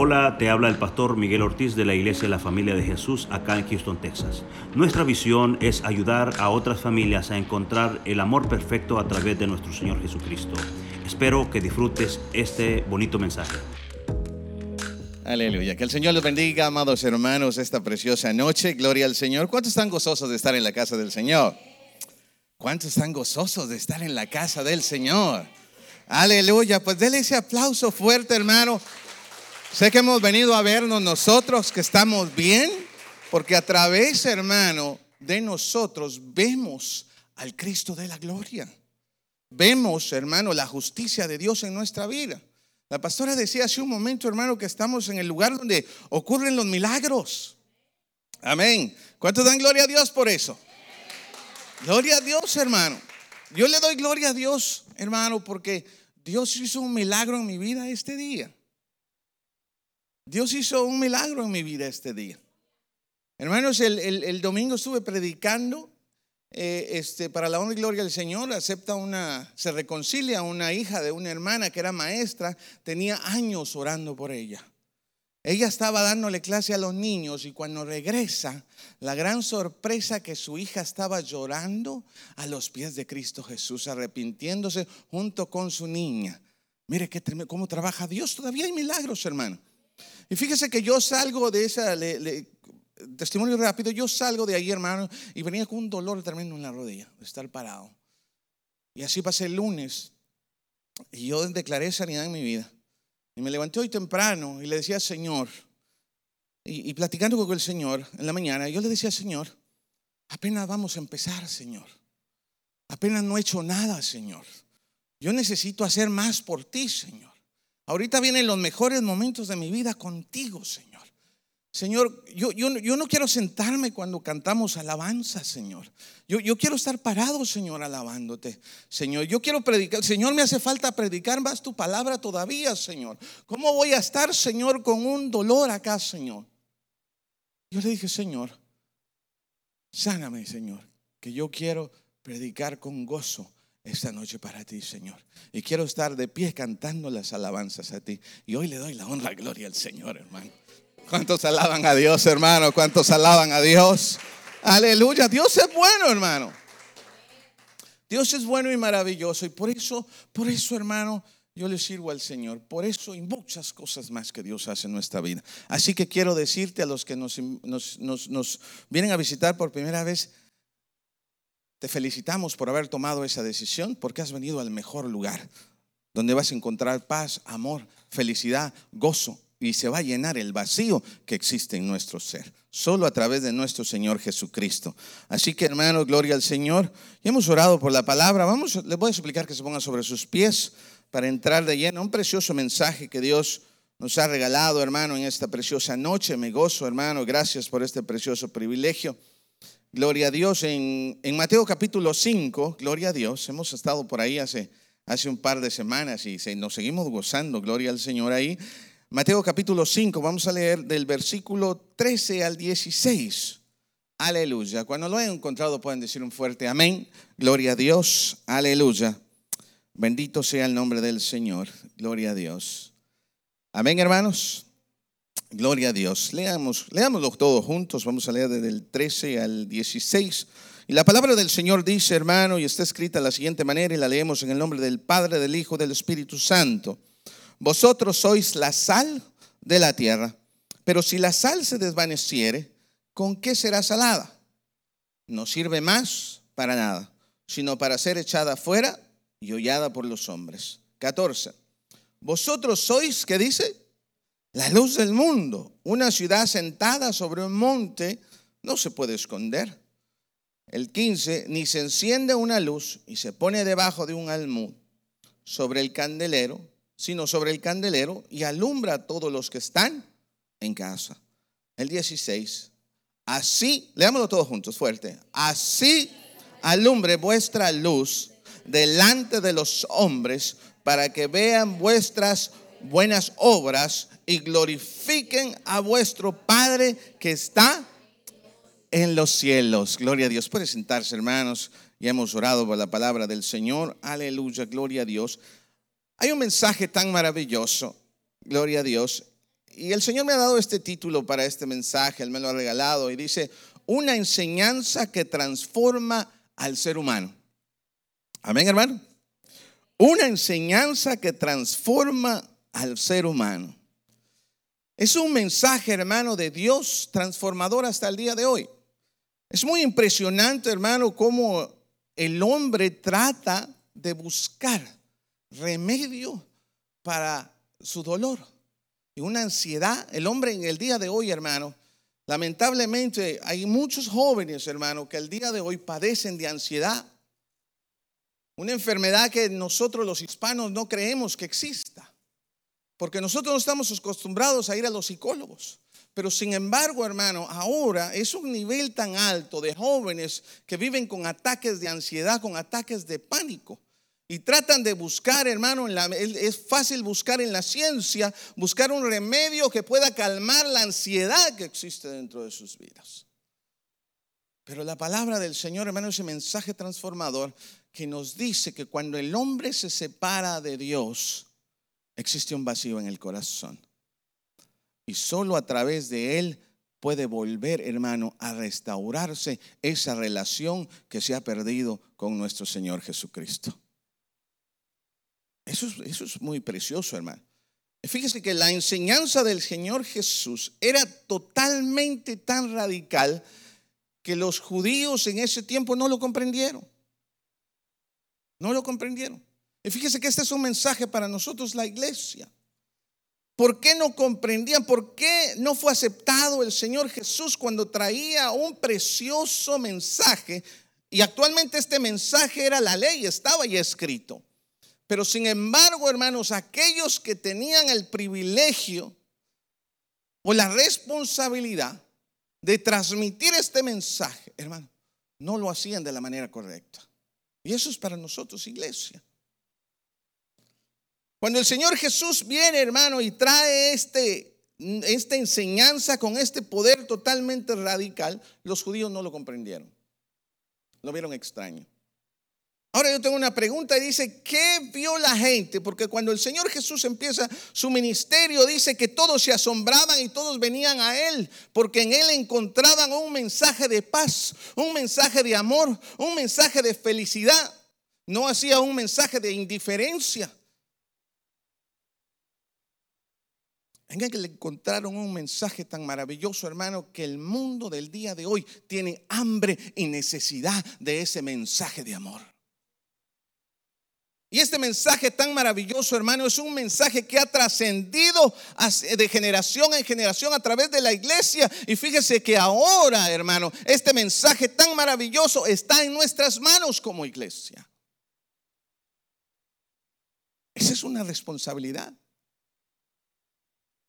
Hola, te habla el pastor Miguel Ortiz de la Iglesia de la Familia de Jesús acá en Houston, Texas. Nuestra visión es ayudar a otras familias a encontrar el amor perfecto a través de nuestro Señor Jesucristo. Espero que disfrutes este bonito mensaje. Aleluya. Que el Señor los bendiga, amados hermanos, esta preciosa noche. Gloria al Señor. ¿Cuántos están gozosos de estar en la casa del Señor? ¿Cuántos están gozosos de estar en la casa del Señor? Aleluya. Pues déle ese aplauso fuerte, hermano. Sé que hemos venido a vernos nosotros que estamos bien, porque a través, hermano, de nosotros vemos al Cristo de la gloria. Vemos, hermano, la justicia de Dios en nuestra vida. La pastora decía hace un momento, hermano, que estamos en el lugar donde ocurren los milagros. Amén. ¿Cuántos dan gloria a Dios por eso? Gloria a Dios, hermano. Yo le doy gloria a Dios, hermano, porque Dios hizo un milagro en mi vida este día. Dios hizo un milagro en mi vida este día. Hermanos, el, domingo estuve predicando eh, este, para la honra y gloria del Señor. Acepta una, se reconcilia una hija de una hermana que era maestra, tenía años orando por ella. Ella estaba dándole clase a los niños y cuando regresa, la gran sorpresa que su hija estaba llorando a los pies de Cristo Jesús, arrepintiéndose junto con su niña. Mire qué, cómo trabaja Dios. Todavía hay milagros, hermano. Y fíjese que yo salgo de esa, testimonio rápido, yo salgo de ahí, hermano, y venía con un dolor tremendo en la rodilla, de estar parado. Y así pasé el lunes, y yo declaré sanidad en mi vida. Y me levanté hoy temprano y le decía, Señor, y, y platicando con el Señor en la mañana, yo le decía, Señor, apenas vamos a empezar, Señor. Apenas no he hecho nada, Señor. Yo necesito hacer más por ti, Señor. Ahorita vienen los mejores momentos de mi vida contigo, Señor. Señor, yo, yo, yo no quiero sentarme cuando cantamos alabanza, Señor. Yo, yo, quiero estar parado, Señor, alabándote. Señor, yo quiero predicar. Señor, me hace falta predicar más tu palabra todavía, Señor. ¿Cómo voy a estar, Señor, con un dolor acá, Señor? Yo le dije, Señor, sáname, Señor, que yo quiero predicar con gozo esta noche para ti, Señor. Y quiero estar de pie cantando las alabanzas a ti. Y hoy le doy la honra gloria al Señor, hermano. ¿Cuántos alaban a Dios, hermano? ¿Cuántos alaban a Dios? Aleluya. Dios es bueno, hermano. Dios es bueno y maravilloso. Y por eso, por eso, hermano, yo le sirvo al Señor. Por eso y muchas cosas más que Dios hace en nuestra vida. Así que quiero decirte a los que nos, nos, nos vienen a visitar por primera vez, te felicitamos por haber tomado esa decisión porque has venido al mejor lugar, donde vas a encontrar paz, amor, felicidad, gozo y se va a llenar el vacío que existe en nuestro ser, solo a través de nuestro Señor Jesucristo. Así que hermanos, gloria al Señor. Y hemos orado por la palabra. Vamos, les voy a suplicar que se pongan sobre sus pies para entrar de lleno. Un precioso mensaje que Dios nos ha regalado, hermano, en esta preciosa noche. Me gozo, hermano. Gracias por este precioso privilegio. Gloria a Dios. En, Mateo capítulo 5, gloria a Dios. Hemos estado por ahí hace, hace un par de semanas y nos seguimos gozando. Gloria al Señor ahí. Mateo capítulo 5, vamos a leer del versículo 13 al 16. Aleluya. Cuando lo hayan encontrado pueden decir un fuerte amén. Gloria a Dios. Aleluya. Bendito sea el nombre del Señor. Gloria a Dios. Amén, hermanos. Gloria a Dios. Leamos, leámoslo todos juntos. Vamos a leer desde el 13 al 16. Y la palabra del Señor dice, hermano, y está escrita de la siguiente manera, y la leemos en el nombre del Padre, del Hijo, del Espíritu Santo. Vosotros sois la sal de la tierra, pero si la sal se desvaneciere, ¿con qué será salada? No sirve más para nada, sino para ser echada fuera y hollada por los hombres. 14. Vosotros sois, ¿qué dice? La luz del mundo, una ciudad sentada sobre un monte, no se puede esconder. El 15, ni se enciende una luz y se pone debajo de un almud sobre el candelero, sino sobre el candelero y alumbra a todos los que están en casa. El 16, así, leámoslo todos juntos, fuerte, así alumbre vuestra luz delante de los hombres para que vean vuestras buenas obras y glorifiquen a vuestro Padre que está en los cielos. Gloria a Dios. Puede sentarse, hermanos. Ya hemos orado por la palabra del Señor. Aleluya, gloria a Dios. Hay un mensaje tan maravilloso, gloria a Dios. y el Señor me ha dado este título para este mensaje, Él me lo ha regalado y dice, una enseñanza que transforma al ser humano. Amén, hermano. Una enseñanza que transforma al ser humano. Es un mensaje, hermano, de Dios transformador hasta el día de hoy. Es muy impresionante, hermano, cómo el hombre trata de buscar remedio para su dolor y una ansiedad. El hombre en el día de hoy, hermano, lamentablemente hay muchos jóvenes, hermano, que el día de hoy padecen de ansiedad. Una enfermedad que nosotros los hispanos no creemos que exista. Porque nosotros no estamos acostumbrados a ir a los psicólogos. Pero sin embargo, hermano, ahora es un nivel tan alto de jóvenes que viven con ataques de ansiedad, con ataques de pánico. Y tratan de buscar, hermano, es fácil buscar en la ciencia, buscar un remedio que pueda calmar la ansiedad que existe dentro de sus vidas. Pero la palabra del Señor, hermano, ese mensaje transformador que nos dice que cuando el hombre se separa de Dios, existe un vacío en el corazón. Y solo a través de él puede volver, hermano, a restaurarse esa relación que se ha perdido con nuestro Señor Jesucristo. Eso es, eso es muy precioso, hermano. Fíjese que la enseñanza del Señor Jesús era totalmente tan radical que los judíos en ese tiempo no lo comprendieron. No lo comprendieron. Y fíjese que este es un mensaje para nosotros, la iglesia. ¿Por qué no comprendían? ¿Por qué no fue aceptado el Señor Jesús cuando traía un precioso mensaje? Y actualmente este mensaje era la ley, estaba ya escrito. Pero sin embargo, hermanos, aquellos que tenían el privilegio o la responsabilidad de transmitir este mensaje, hermano, no lo hacían de la manera correcta. Y eso es para nosotros, iglesia. Cuando el Señor Jesús viene, hermano, y trae este, esta enseñanza con este poder totalmente radical, los judíos no lo comprendieron. Lo vieron extraño. Ahora yo tengo una pregunta y dice, ¿qué vio la gente? Porque cuando el Señor Jesús empieza su ministerio, dice que todos se asombraban y todos venían a Él, porque en Él encontraban un mensaje de paz, un mensaje de amor, un mensaje de felicidad. No hacía un mensaje de indiferencia. En que le encontraron un mensaje tan maravilloso, hermano, que el mundo del día de hoy tiene hambre y necesidad de ese mensaje de amor. Y este mensaje tan maravilloso, hermano, es un mensaje que ha trascendido de generación en generación a través de la iglesia. Y fíjese que ahora, hermano, este mensaje tan maravilloso está en nuestras manos como iglesia. Esa es una responsabilidad.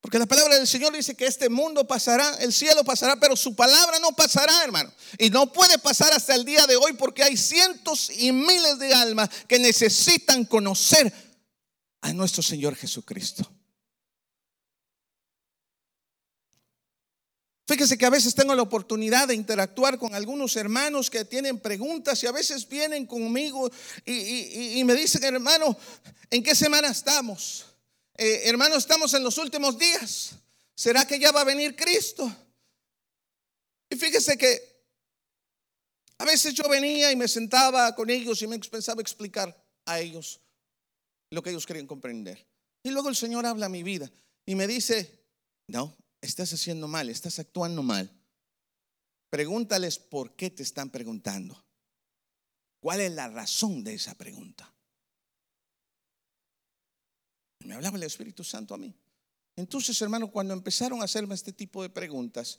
Porque la palabra del Señor dice que este mundo pasará, el cielo pasará, pero su palabra no pasará, hermano. Y no puede pasar hasta el día de hoy porque hay cientos y miles de almas que necesitan conocer a nuestro Señor Jesucristo. Fíjese que a veces tengo la oportunidad de interactuar con algunos hermanos que tienen preguntas y a veces vienen conmigo y, y me dicen, hermano, ¿en qué semana estamos? Eh, hermano, estamos en los últimos días. ¿Será que ya va a venir Cristo? Y fíjese que a veces yo venía y me sentaba con ellos y me pensaba explicar a ellos lo que ellos querían comprender. Y luego el Señor habla a mi vida y me dice, no, estás haciendo mal, estás actuando mal. Pregúntales por qué te están preguntando. ¿Cuál es la razón de esa pregunta? Me hablaba el Espíritu Santo a mí. Entonces, hermano, cuando empezaron a hacerme este tipo de preguntas,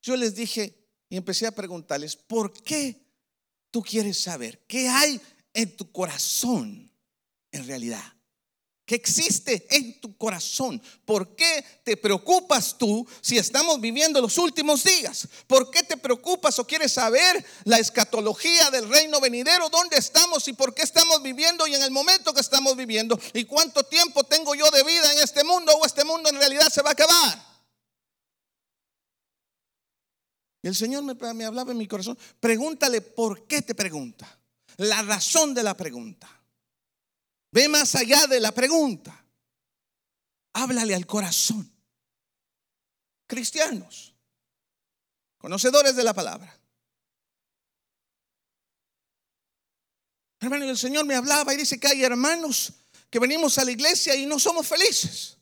yo les dije y empecé a preguntarles, ¿por qué tú quieres saber qué hay en tu corazón en realidad? Que existe en tu corazón. ¿Por qué te preocupas tú si estamos viviendo los últimos días? ¿Por qué te preocupas o quieres saber la escatología del reino venidero? ¿Dónde estamos y por qué estamos viviendo y en el momento que estamos viviendo? ¿Y cuánto tiempo tengo yo de vida en este mundo o este mundo en realidad se va a acabar? Y el Señor me, me hablaba en mi corazón. Pregúntale por qué te pregunta. La razón de la pregunta. Ve más allá de la pregunta. Háblale al corazón. cristianos, conocedores de la palabra. Hermano, el Señor me hablaba y dice que hay hermanos que venimos a la iglesia y no somos felices.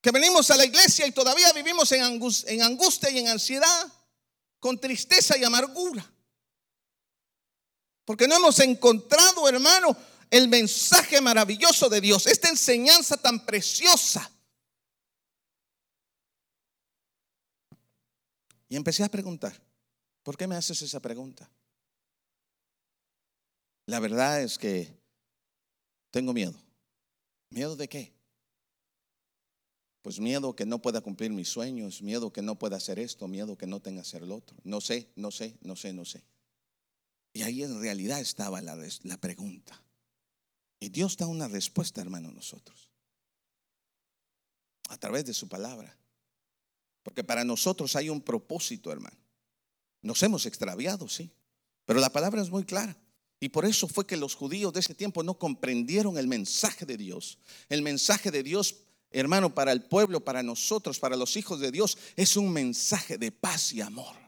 Que venimos a la iglesia y todavía vivimos en angustia y en ansiedad, con tristeza y amargura. Porque no hemos encontrado, hermano, el mensaje maravilloso de Dios, esta enseñanza tan preciosa. Y empecé a preguntar, ¿por qué me haces esa pregunta? La verdad es que tengo miedo. ¿Miedo de qué? Pues miedo que no pueda cumplir mis sueños, miedo que no pueda hacer esto, miedo que no tenga hacer lo otro. No sé, no sé, no sé, no sé. Y ahí en realidad estaba la, la pregunta. Y Dios da una respuesta, hermano, a nosotros. A través de su palabra. Porque para nosotros hay un propósito, hermano. Nos hemos extraviado, sí. Pero la palabra es muy clara. Y por eso fue que los judíos de ese tiempo no comprendieron el mensaje de Dios. El mensaje de Dios, hermano, para el pueblo, para nosotros, para los hijos de Dios, es un mensaje de paz y amor.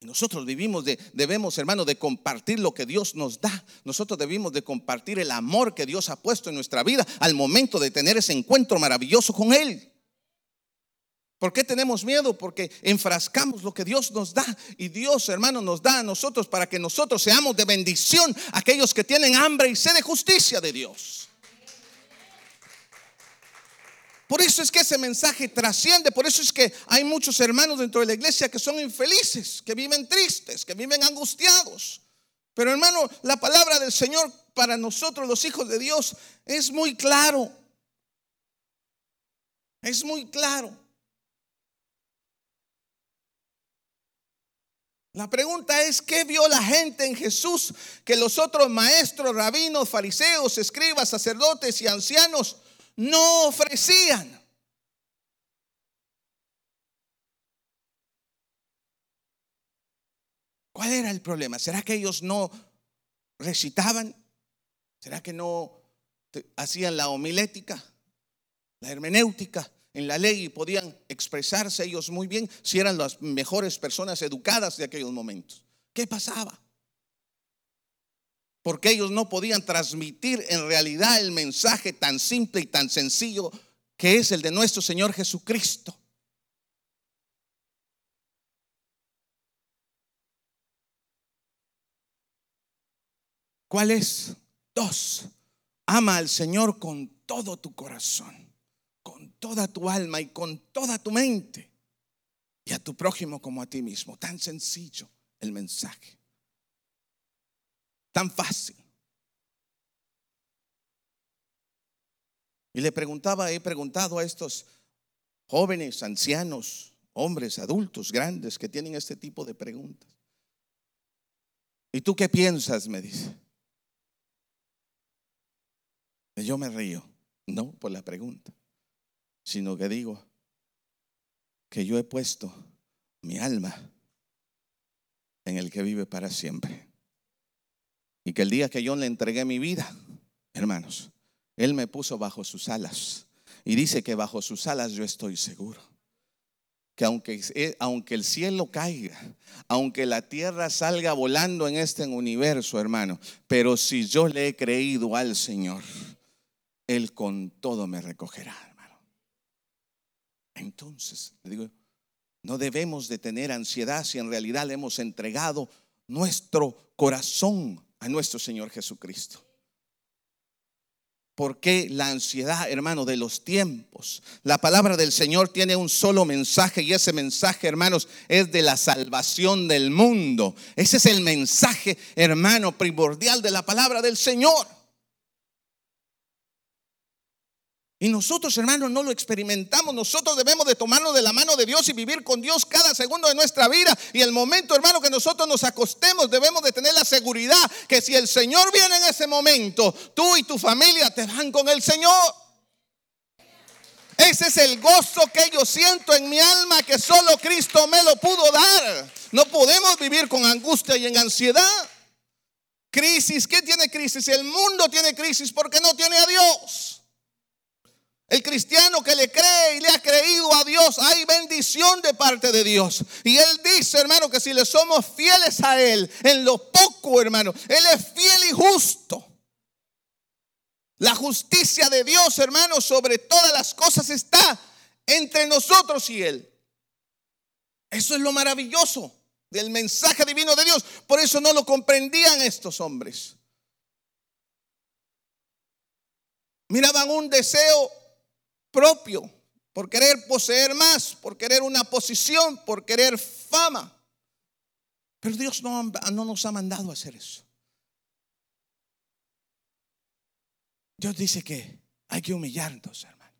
Nosotros vivimos de, debemos, hermano, de compartir lo que Dios nos da. Nosotros debemos de compartir el amor que Dios ha puesto en nuestra vida al momento de tener ese encuentro maravilloso con Él. ¿Por qué tenemos miedo? Porque enfrascamos lo que Dios nos da. Y Dios, hermano, nos da a nosotros para que nosotros seamos de bendición a aquellos que tienen hambre y sed de justicia de Dios. Por eso es que ese mensaje trasciende, por eso es que hay muchos hermanos dentro de la iglesia que son infelices, que viven tristes, que viven angustiados. Pero hermano, la palabra del Señor para nosotros los hijos de Dios es muy claro. Es muy claro. La pregunta es, ¿qué vio la gente en Jesús que los otros maestros, rabinos, fariseos, escribas, sacerdotes y ancianos no ofrecían? ¿Cuál era el problema? ¿Será que ellos no recitaban? ¿Será que no hacían la homilética, la hermenéutica? en la ley y podían expresarse ellos muy bien si eran las mejores personas educadas de aquellos momentos. ¿Qué pasaba? Porque ellos no podían transmitir en realidad el mensaje tan simple y tan sencillo que es el de nuestro Señor Jesucristo. ¿Cuál es? Dos, ama al Señor con todo tu corazón con toda tu alma y con toda tu mente. Y a tu prójimo como a ti mismo. Tan sencillo el mensaje. Tan fácil. Y le preguntaba, he preguntado a estos jóvenes, ancianos, hombres, adultos, grandes que tienen este tipo de preguntas. ¿Y tú qué piensas? Me dice. Y yo me río, no por la pregunta sino que digo que yo he puesto mi alma en el que vive para siempre. Y que el día que yo le entregué mi vida, hermanos, Él me puso bajo sus alas. Y dice que bajo sus alas yo estoy seguro. Que aunque, eh, aunque el cielo caiga, aunque la tierra salga volando en este universo, hermano, pero si yo le he creído al Señor, Él con todo me recogerá. Entonces, le digo, no debemos de tener ansiedad si en realidad le hemos entregado nuestro corazón a nuestro Señor Jesucristo. ¿Por qué la ansiedad, hermano, de los tiempos? La palabra del Señor tiene un solo mensaje y ese mensaje, hermanos, es de la salvación del mundo. Ese es el mensaje, hermano, primordial de la palabra del Señor. Y nosotros, hermanos, no lo experimentamos. Nosotros debemos de tomarnos de la mano de Dios y vivir con Dios cada segundo de nuestra vida. Y el momento, hermano, que nosotros nos acostemos, debemos de tener la seguridad que si el Señor viene en ese momento, tú y tu familia te van con el Señor. Ese es el gozo que yo siento en mi alma que solo Cristo me lo pudo dar. No podemos vivir con angustia y en ansiedad. Crisis, ¿qué tiene crisis? El mundo tiene crisis porque no tiene a Dios. El cristiano que le cree y le ha creído a Dios, hay bendición de parte de Dios. Y Él dice, hermano, que si le somos fieles a Él en lo poco, hermano, Él es fiel y justo. La justicia de Dios, hermano, sobre todas las cosas está entre nosotros y Él. Eso es lo maravilloso del mensaje divino de Dios. Por eso no lo comprendían estos hombres. Miraban un deseo propio por querer poseer más, por querer una posición, por querer fama. Pero Dios no, no nos ha mandado hacer eso. Dios dice que hay que humillarnos, hermano.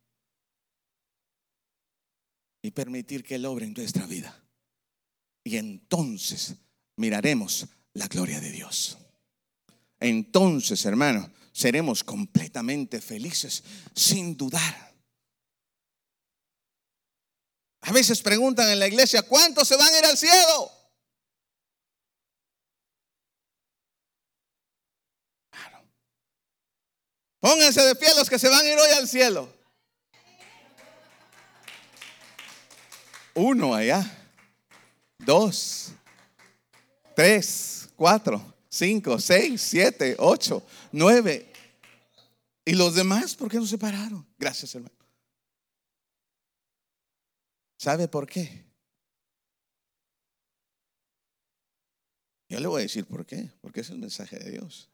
Y permitir que Él obre en nuestra vida. Y entonces miraremos la gloria de Dios. Entonces, hermano, seremos completamente felices, sin dudar. A veces preguntan en la iglesia, ¿cuántos se van a ir al cielo? Pónganse de pie los que se van a ir hoy al cielo. Uno allá, dos, tres, cuatro, cinco, seis, siete, ocho, nueve. ¿Y los demás por qué no se pararon? Gracias, hermano. ¿Sabe por qué? Yo le voy a decir por qué. Porque es el mensaje de Dios.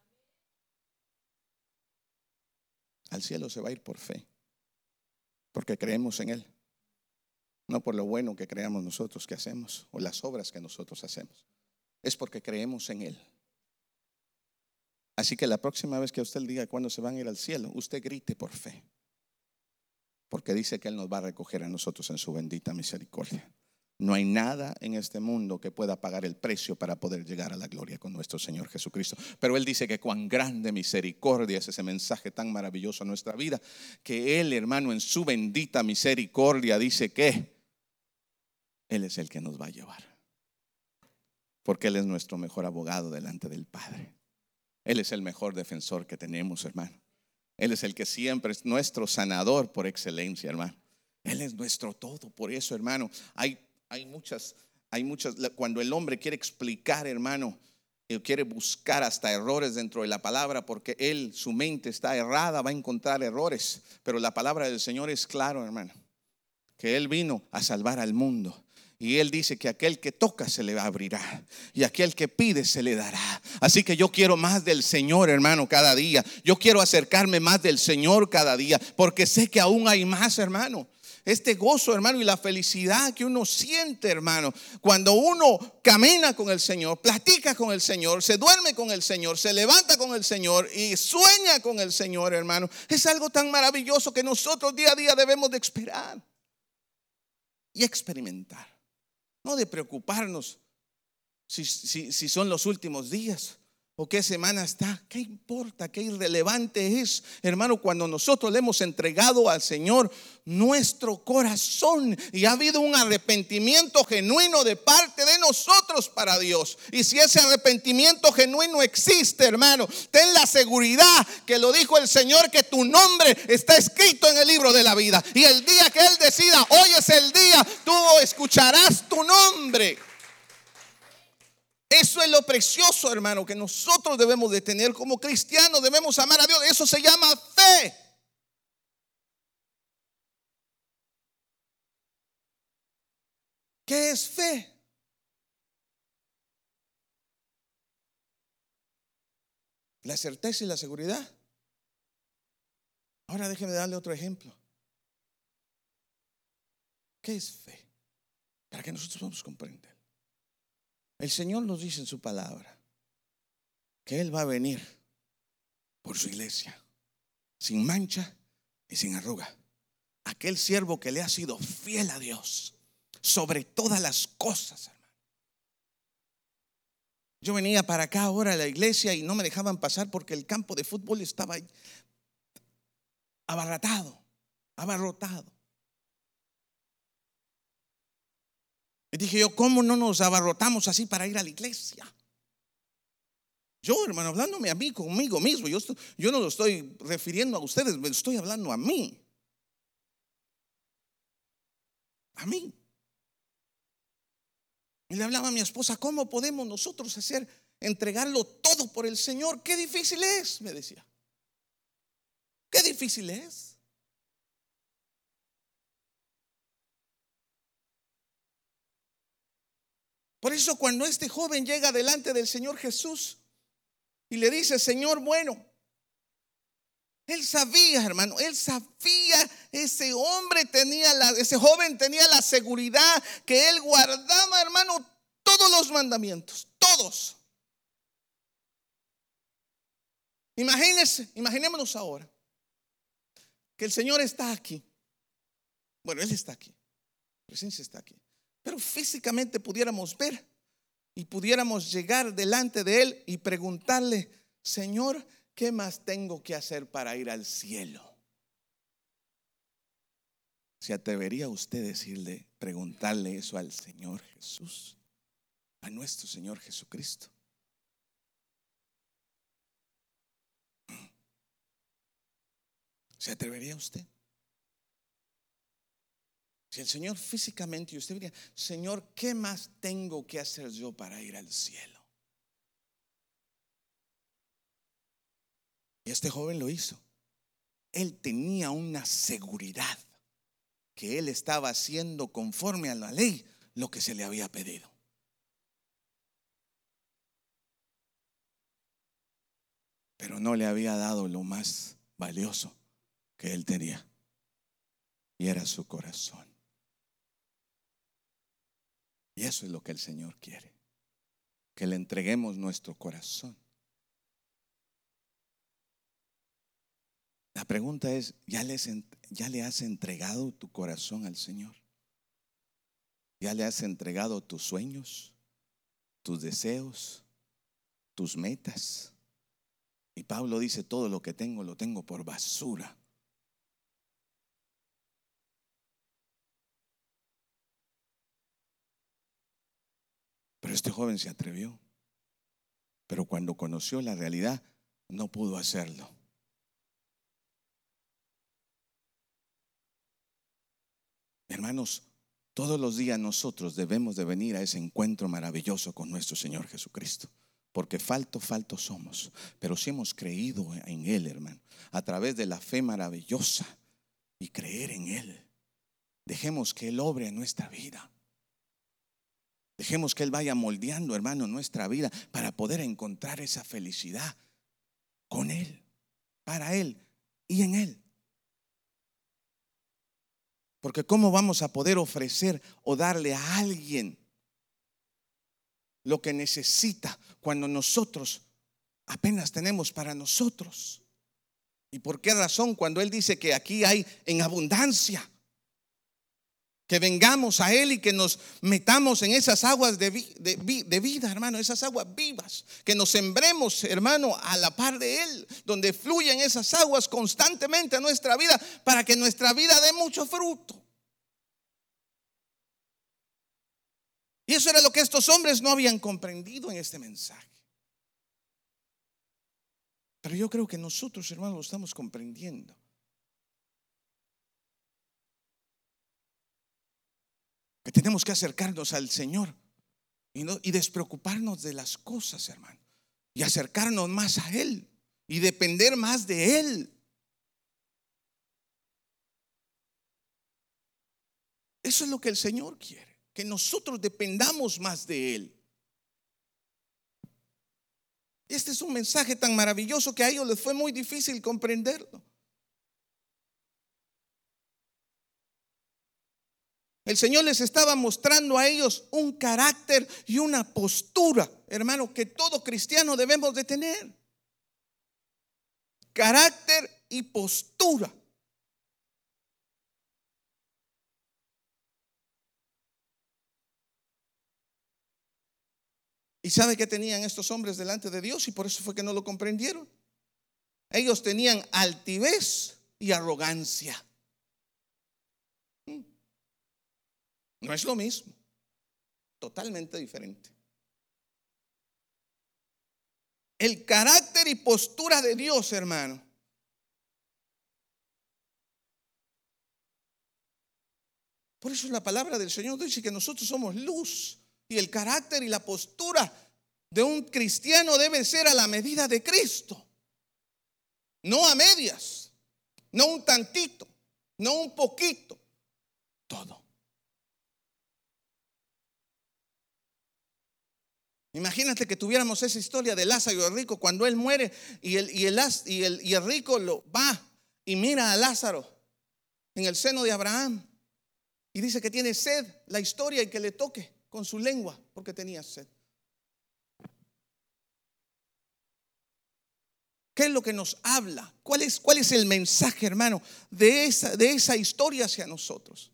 Al cielo se va a ir por fe. Porque creemos en Él. No por lo bueno que creamos nosotros que hacemos o las obras que nosotros hacemos. Es porque creemos en Él. Así que la próxima vez que usted diga cuándo se van a ir al cielo, usted grite por fe porque dice que Él nos va a recoger a nosotros en su bendita misericordia. No hay nada en este mundo que pueda pagar el precio para poder llegar a la gloria con nuestro Señor Jesucristo. Pero Él dice que cuán grande misericordia es ese mensaje tan maravilloso a nuestra vida, que Él, hermano, en su bendita misericordia dice que Él es el que nos va a llevar. Porque Él es nuestro mejor abogado delante del Padre. Él es el mejor defensor que tenemos, hermano. Él es el que siempre es nuestro sanador por excelencia, hermano. Él es nuestro todo. Por eso, hermano, hay, hay muchas, hay muchas, cuando el hombre quiere explicar, hermano, él quiere buscar hasta errores dentro de la palabra, porque él, su mente está errada, va a encontrar errores. Pero la palabra del Señor es claro, hermano, que Él vino a salvar al mundo y él dice que aquel que toca se le abrirá y aquel que pide se le dará. Así que yo quiero más del Señor, hermano, cada día. Yo quiero acercarme más del Señor cada día porque sé que aún hay más, hermano. Este gozo, hermano, y la felicidad que uno siente, hermano, cuando uno camina con el Señor, platica con el Señor, se duerme con el Señor, se levanta con el Señor y sueña con el Señor, hermano, es algo tan maravilloso que nosotros día a día debemos de esperar y experimentar. No de preocuparnos si, si, son los últimos días qué semana está. ¿Qué importa? ¿Qué irrelevante es, hermano, cuando nosotros le hemos entregado al Señor nuestro corazón y ha habido un arrepentimiento genuino de parte de nosotros para Dios? Y si ese arrepentimiento genuino existe, hermano, ten la seguridad que lo dijo el Señor, que tu nombre está escrito en el libro de la vida. Y el día que Él decida, hoy es el día, tú escucharás tu nombre. Eso es lo precioso, hermano, que nosotros debemos de tener como cristianos, debemos amar a Dios. Eso se llama fe. ¿Qué es fe? La certeza y la seguridad. Ahora déjeme darle otro ejemplo. ¿Qué es fe? Para que nosotros podamos comprender. El Señor nos dice en su palabra que Él va a venir por su iglesia, sin mancha y sin arruga. Aquel siervo que le ha sido fiel a Dios sobre todas las cosas, hermano. Yo venía para acá ahora a la iglesia y no me dejaban pasar porque el campo de fútbol estaba abarratado, abarrotado. Y dije yo, ¿cómo no nos abarrotamos así para ir a la iglesia? Yo, hermano, hablándome a mí, conmigo mismo, yo, no lo estoy refiriendo a ustedes, me estoy hablando a mí. a mí. Y le hablaba a mi esposa, ¿cómo podemos nosotros hacer, entregarlo todo por el Señor? Qué difícil es, me decía. Qué difícil es. Por eso cuando este joven llega delante del Señor Jesús y le dice, Señor, bueno, él sabía, hermano, él sabía, ese hombre tenía la, ese joven tenía la seguridad que él guardaba, hermano, todos los mandamientos, todos. Imagínense, imaginémonos ahora que el Señor está aquí. Bueno, Él está aquí, presencia está aquí. Pero físicamente pudiéramos ver y pudiéramos llegar delante de Él y preguntarle, Señor, ¿qué más tengo que hacer para ir al cielo? ¿Se atrevería usted decirle, preguntarle eso al Señor Jesús? A nuestro Señor Jesucristo. ¿Se atrevería usted? Si el Señor físicamente, y usted diría, Señor, ¿qué más tengo que hacer yo para ir al cielo? Y este joven lo hizo. Él tenía una seguridad que él estaba haciendo conforme a la ley lo que se le había pedido. Pero no le había dado lo más valioso que él tenía. Y era su corazón. Y eso es lo que el Señor quiere. Que le entreguemos nuestro corazón. La pregunta es, ¿ya, ¿ya le has entregado tu corazón al Señor? ¿Ya le has entregado tus sueños, tus deseos, tus metas? Y Pablo dice, todo lo que tengo lo tengo por basura. Pero este joven se atrevió. Pero cuando conoció la realidad, no pudo hacerlo. Hermanos, todos los días nosotros debemos de venir a ese encuentro maravilloso con nuestro Señor Jesucristo. Porque falto, falto somos. Pero si hemos creído en Él, hermano, a través de la fe maravillosa y creer en Él, dejemos que Él obre en nuestra vida. Dejemos que Él vaya moldeando, hermano, nuestra vida para poder encontrar esa felicidad con Él, para Él y en Él. Porque ¿cómo vamos a poder ofrecer o darle a alguien lo que necesita cuando nosotros apenas tenemos para nosotros? ¿Y por qué razón cuando Él dice que aquí hay en abundancia? Que vengamos a Él y que nos metamos en esas aguas de, vida, hermano, esas aguas vivas. Que nos sembremos, hermano, a la par de Él, donde fluyen esas aguas constantemente a nuestra vida para que nuestra vida dé mucho fruto. Y eso era lo que estos hombres no habían comprendido en este mensaje. Pero yo creo que nosotros, hermanos, lo estamos comprendiendo. Que tenemos que acercarnos al Señor y, despreocuparnos de las cosas, hermano, y acercarnos más a Él y depender más de Él. Eso es lo que el Señor quiere, que nosotros dependamos más de Él. Este es un mensaje tan maravilloso que a ellos les fue muy difícil comprenderlo. El Señor les estaba mostrando a ellos un carácter y una postura, hermano, que todo cristiano debemos de tener. Carácter y postura. ¿Y sabe qué tenían estos hombres delante de Dios? Y por eso fue que no lo comprendieron. Ellos tenían altivez y arrogancia. No es lo mismo. Totalmente diferente. El carácter y postura de Dios, hermano. Por eso la palabra del Señor dice que nosotros somos luz y el carácter y la postura de un cristiano debe ser a la medida de Cristo. No a medias, no un tantito, no un poquito, todo. Imagínate que tuviéramos esa historia de Lázaro y el rico cuando él muere y el, y el, y el, y el rico lo va y mira a Lázaro en el seno de Abraham y dice que tiene sed, la historia y que le toque con su lengua porque tenía sed. ¿Qué es lo que nos habla? ¿Cuál es, cuál es el mensaje, hermano, de esa, de esa historia hacia nosotros?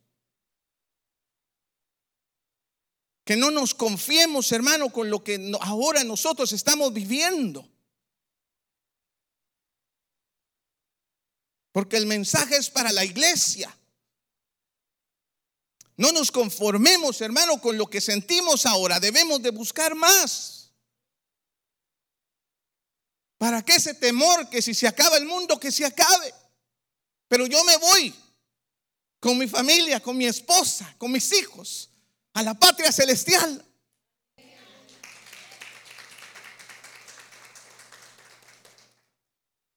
Que no nos confiemos, hermano, con lo que ahora nosotros estamos viviendo. Porque el mensaje es para la iglesia. No nos conformemos, hermano, con lo que sentimos ahora. Debemos de buscar más. ¿Para qué ese temor que si se acaba el mundo, que se acabe? Pero yo me voy con mi familia, con mi esposa, con mis hijos, a la patria celestial.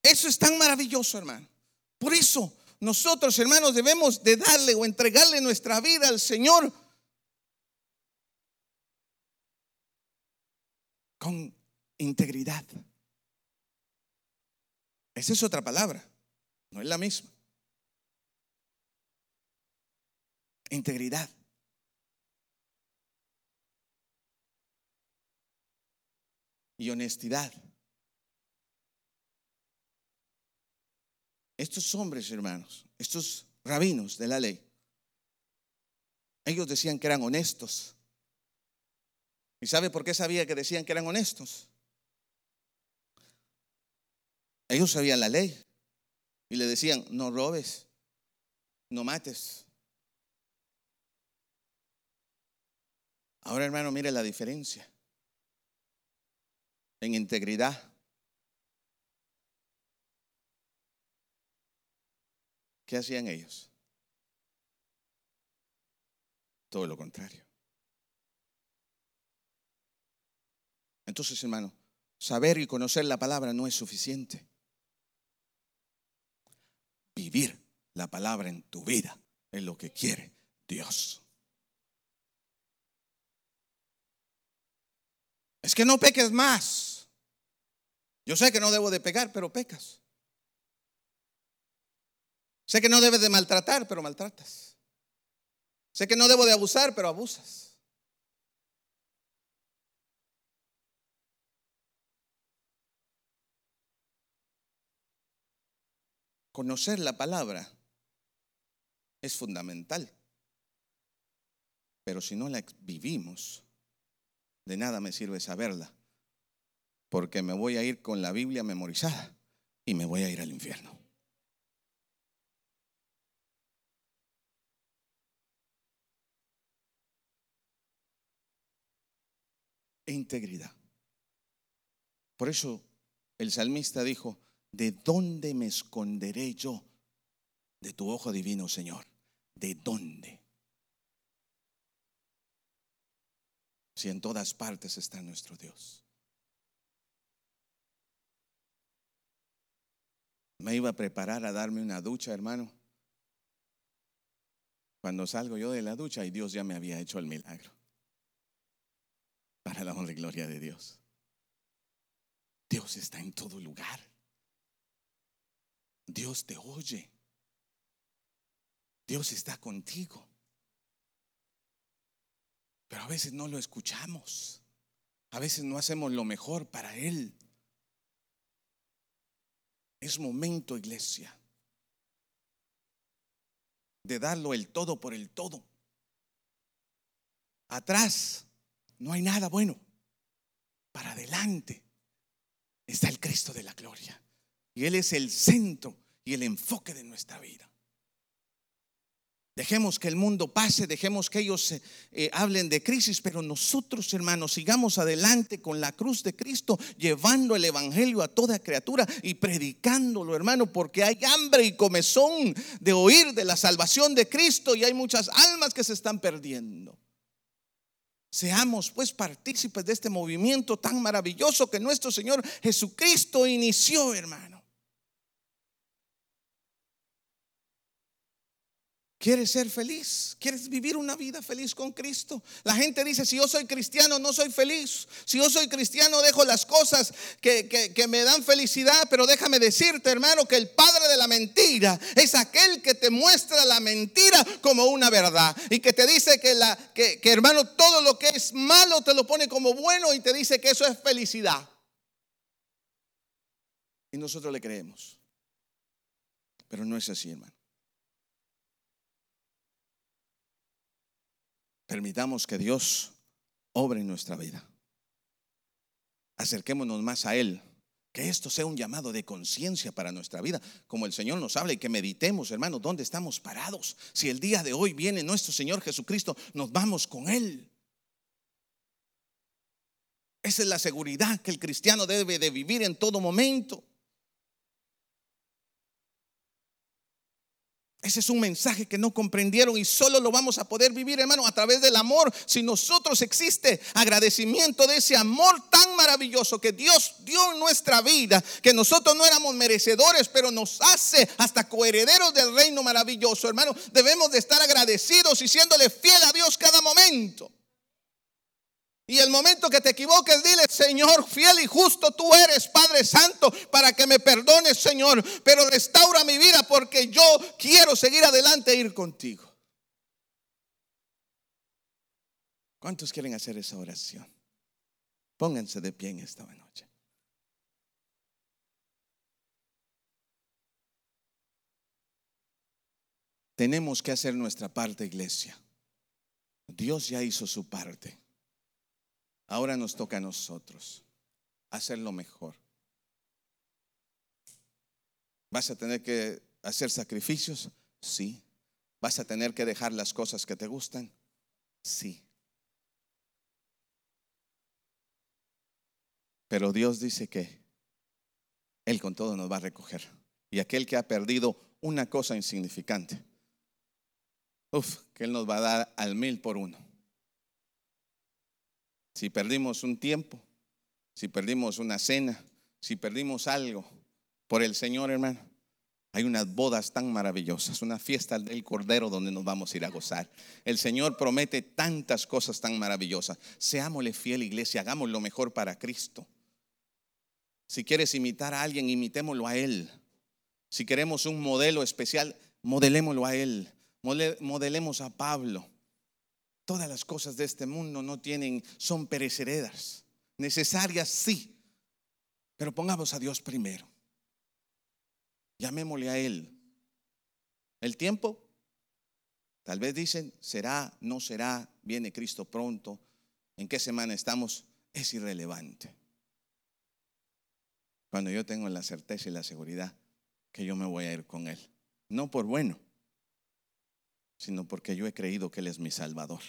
Eso es tan maravilloso, hermano. Por eso nosotros, hermanos, debemos de darle o entregarle nuestra vida al Señor con integridad. Esa es otra palabra, no es la misma. Integridad. Y honestidad. Estos hombres, hermanos, estos rabinos de la ley, ellos decían que eran honestos. ¿Y sabe por qué sabía que decían que eran honestos? Ellos sabían la ley y le decían, no robes, no mates. Ahora hermano, mire la diferencia en integridad. ¿Qué hacían ellos? Todo lo contrario. Entonces, hermano, saber y conocer la palabra no es suficiente vivir la palabra en tu vida es lo que quiere Dios. Es que no peques más. Yo sé que no debo de pecar, pero pecas. Sé que no debes de maltratar, pero maltratas. Sé que no debo de abusar, pero abusas. Conocer la palabra es fundamental. Pero si no la vivimos, de nada me sirve saberla. Porque me voy a ir con la Biblia memorizada y me voy a ir al infierno. E integridad. Por eso el salmista dijo, ¿de dónde me esconderé yo de tu ojo divino, Señor? ¿De dónde? Si en todas partes está nuestro Dios. Me iba a preparar a darme una ducha, hermano. Cuando salgo yo de la ducha y Dios ya me había hecho el milagro. Para la honra y gloria de Dios. Dios está en todo lugar. Dios te oye. Dios está contigo. Pero a veces no lo escuchamos. A veces no hacemos lo mejor para Él. Es momento, iglesia, de darlo el todo por el todo. Atrás no hay nada bueno. Para adelante está el Cristo de la gloria. Y Él es el centro y el enfoque de nuestra vida. Dejemos que el mundo pase, dejemos que ellos eh, eh, hablen de crisis, pero nosotros, hermanos, sigamos adelante con la cruz de Cristo, llevando el Evangelio a toda criatura y predicándolo, hermano, porque hay hambre y comezón de oír de la salvación de Cristo y hay muchas almas que se están perdiendo. Seamos pues partícipes de este movimiento tan maravilloso que nuestro Señor Jesucristo inició, hermano. ¿Quieres ser feliz? ¿Quieres vivir una vida feliz con Cristo? La gente dice, si yo soy cristiano no soy feliz. Si yo soy cristiano dejo las cosas que, que, me dan felicidad. Pero déjame decirte, hermano, que el padre de la mentira es aquel que te muestra la mentira como una verdad. Y que te dice que, la, que, que hermano, todo lo que es malo te lo pone como bueno y te dice que eso es felicidad. Y nosotros le creemos. Pero no es así, hermano. Permitamos que Dios obre en nuestra vida. Acerquémonos más a Él. Que esto sea un llamado de conciencia para nuestra vida, como el Señor nos habla y que meditemos, hermanos, dónde estamos parados. Si el día de hoy viene nuestro Señor Jesucristo, nos vamos con Él. Esa es la seguridad que el cristiano debe de vivir en todo momento. Ese es un mensaje que no comprendieron y solo lo vamos a poder vivir, hermano, a través del amor. Si nosotros existe agradecimiento de ese amor tan maravilloso que Dios dio en nuestra vida, que nosotros no éramos merecedores, pero nos hace hasta coherederos del reino maravilloso, hermano. Debemos de estar agradecidos y siéndole fiel a Dios cada momento. Y el momento que te equivoques, dile, Señor, fiel y justo tú eres, Padre Santo, para que me perdones, Señor. Pero restaura mi vida porque yo quiero seguir adelante e ir contigo. ¿Cuántos quieren hacer esa oración? Pónganse de pie en esta noche. Tenemos que hacer nuestra parte, iglesia. Dios ya hizo su parte. Ahora nos toca a nosotros hacer lo mejor. ¿Vas a tener que hacer sacrificios? Sí. ¿Vas a tener que dejar las cosas que te gustan? Sí. Pero Dios dice que Él con todo nos va a recoger. Y aquel que ha perdido una cosa insignificante, uf, que Él nos va a dar al mil por uno si perdimos un tiempo, si perdimos una cena, si perdimos algo por el Señor, hermano, hay unas bodas tan maravillosas, una fiesta del Cordero donde nos vamos a ir a gozar. El Señor promete tantas cosas tan maravillosas. Seámosle fiel, iglesia, hagamos lo mejor para Cristo. Si quieres imitar a alguien, imitémoslo a Él. Si queremos un modelo especial, modelémoslo a Él. Modelemos a Pablo. Todas las cosas de este mundo no tienen, son perecederas. Necesarias sí, pero pongamos a Dios primero. Llamémosle a Él. El tiempo, tal vez dicen, será, no será, viene Cristo pronto, en qué semana estamos, es irrelevante. Cuando yo tengo la certeza y la seguridad que yo me voy a ir con Él. No por bueno, sino porque yo he creído que Él es mi Salvador.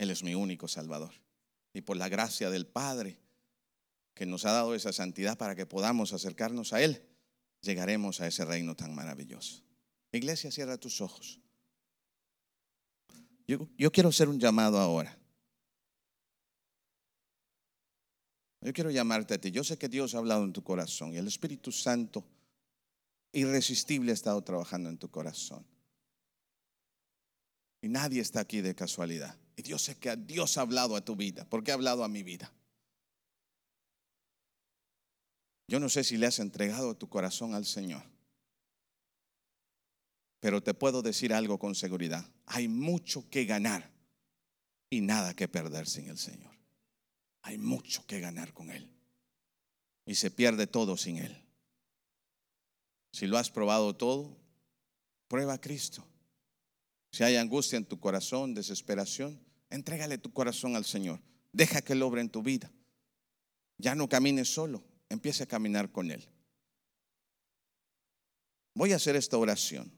Él es mi único Salvador. Y por la gracia del Padre, que nos ha dado esa santidad para que podamos acercarnos a Él, llegaremos a ese reino tan maravilloso. Iglesia, cierra tus ojos. Yo, quiero hacer un llamado ahora. Yo quiero llamarte a ti. Yo sé que Dios ha hablado en tu corazón y el Espíritu Santo irresistible ha estado trabajando en tu corazón. Y nadie está aquí de casualidad. Dios sé que Dios ha hablado a tu vida, porque ha hablado a mi vida. Yo no sé si le has entregado tu corazón al Señor, pero te puedo decir algo con seguridad. Hay mucho que ganar y nada que perder sin el Señor. Hay mucho que ganar con Él. Y se pierde todo sin Él. Si lo has probado todo, prueba a Cristo. Si hay angustia en tu corazón, desesperación, entrégale tu corazón al Señor. Deja que Él obre en tu vida. Ya no camines solo, empiece a caminar con Él. Voy a hacer esta oración.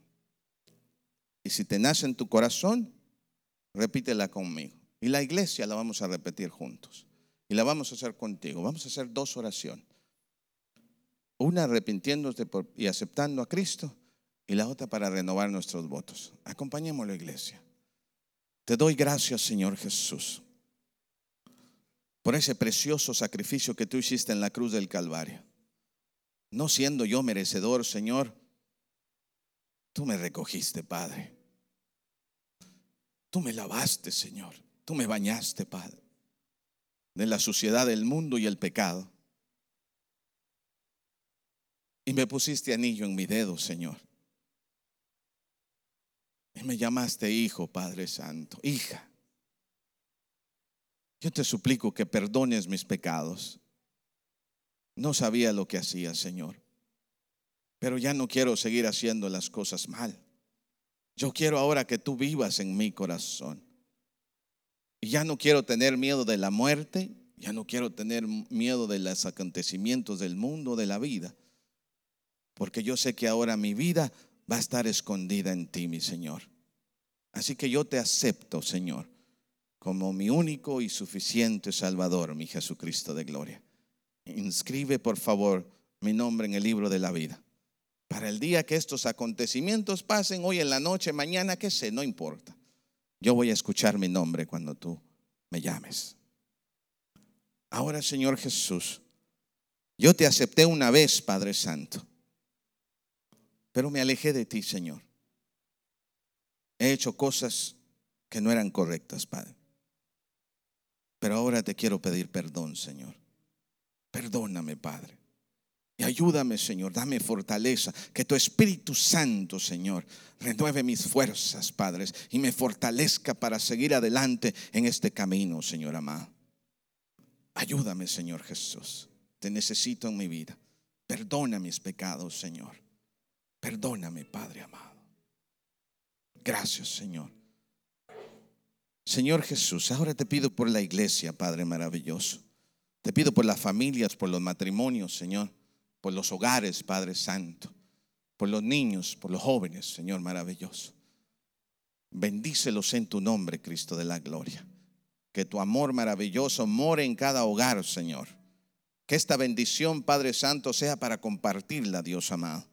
Y si te nace en tu corazón, repítela conmigo. Y la iglesia la vamos a repetir juntos. Y la vamos a hacer contigo. Vamos a hacer dos oraciones. Una arrepintiéndote y aceptando a Cristo y la otra para renovar nuestros votos. Acompañemos la iglesia. Te doy gracias, Señor Jesús, por ese precioso sacrificio que tú hiciste en la cruz del Calvario. No siendo yo merecedor, Señor, tú me recogiste, Padre. Tú me lavaste, Señor. Tú me bañaste, Padre, de la suciedad del mundo y el pecado. Y me pusiste anillo en mi dedo, Señor. Y me llamaste hijo, Padre Santo, hija. Yo te suplico que perdones mis pecados. No sabía lo que hacía, Señor. Pero ya no quiero seguir haciendo las cosas mal. Yo quiero ahora que tú vivas en mi corazón. Y ya no quiero tener miedo de la muerte, ya no quiero tener miedo de los acontecimientos del mundo, de la vida. Porque yo sé que ahora mi vida va a estar escondida en ti, mi Señor. Así que yo te acepto, Señor, como mi único y suficiente Salvador, mi Jesucristo de gloria. Inscribe, por favor, mi nombre en el libro de la vida. Para el día que estos acontecimientos pasen, hoy en la noche, mañana, qué sé, no importa. Yo voy a escuchar mi nombre cuando tú me llames. Ahora, Señor Jesús, yo te acepté una vez, Padre Santo. Pero me alejé de ti, Señor. He hecho cosas que no eran correctas, Padre. Pero ahora te quiero pedir perdón, Señor. Perdóname, Padre. Y ayúdame, Señor, dame fortaleza. Que tu Espíritu Santo, Señor, renueve mis fuerzas, Padres, y me fortalezca para seguir adelante en este camino, Señor amado. Ayúdame, Señor Jesús. Te necesito en mi vida. Perdona mis pecados, Señor. Perdóname, Padre amado. Gracias, Señor. Señor Jesús, ahora te pido por la iglesia, Padre maravilloso. Te pido por las familias, por los matrimonios, Señor, por los hogares, Padre Santo, por los niños, por los jóvenes, Señor maravilloso. Bendícelos en tu nombre, Cristo de la gloria. Que tu amor maravilloso more en cada hogar, Señor. Que esta bendición, Padre Santo, sea para compartirla, Dios amado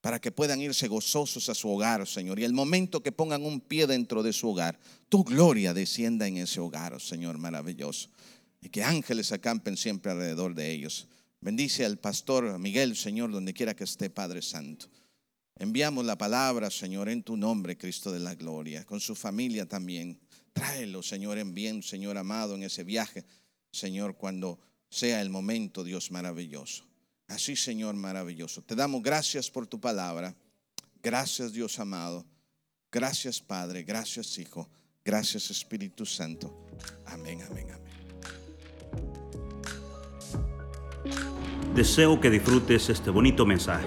para que puedan irse gozosos a su hogar, Señor. Y el momento que pongan un pie dentro de su hogar, tu gloria descienda en ese hogar, Señor, maravilloso. Y que ángeles acampen siempre alrededor de ellos. Bendice al pastor Miguel, Señor, donde quiera que esté, Padre Santo. Enviamos la palabra, Señor, en tu nombre, Cristo de la gloria, con su familia también. Tráelo, Señor, en bien, Señor amado, en ese viaje, Señor, cuando sea el momento, Dios maravilloso. Así, Señor maravilloso. Te damos gracias por tu palabra. Gracias, Dios amado. Gracias, Padre. Gracias, Hijo. Gracias, Espíritu Santo. Amén, amén, amén. Deseo que disfrutes este bonito mensaje.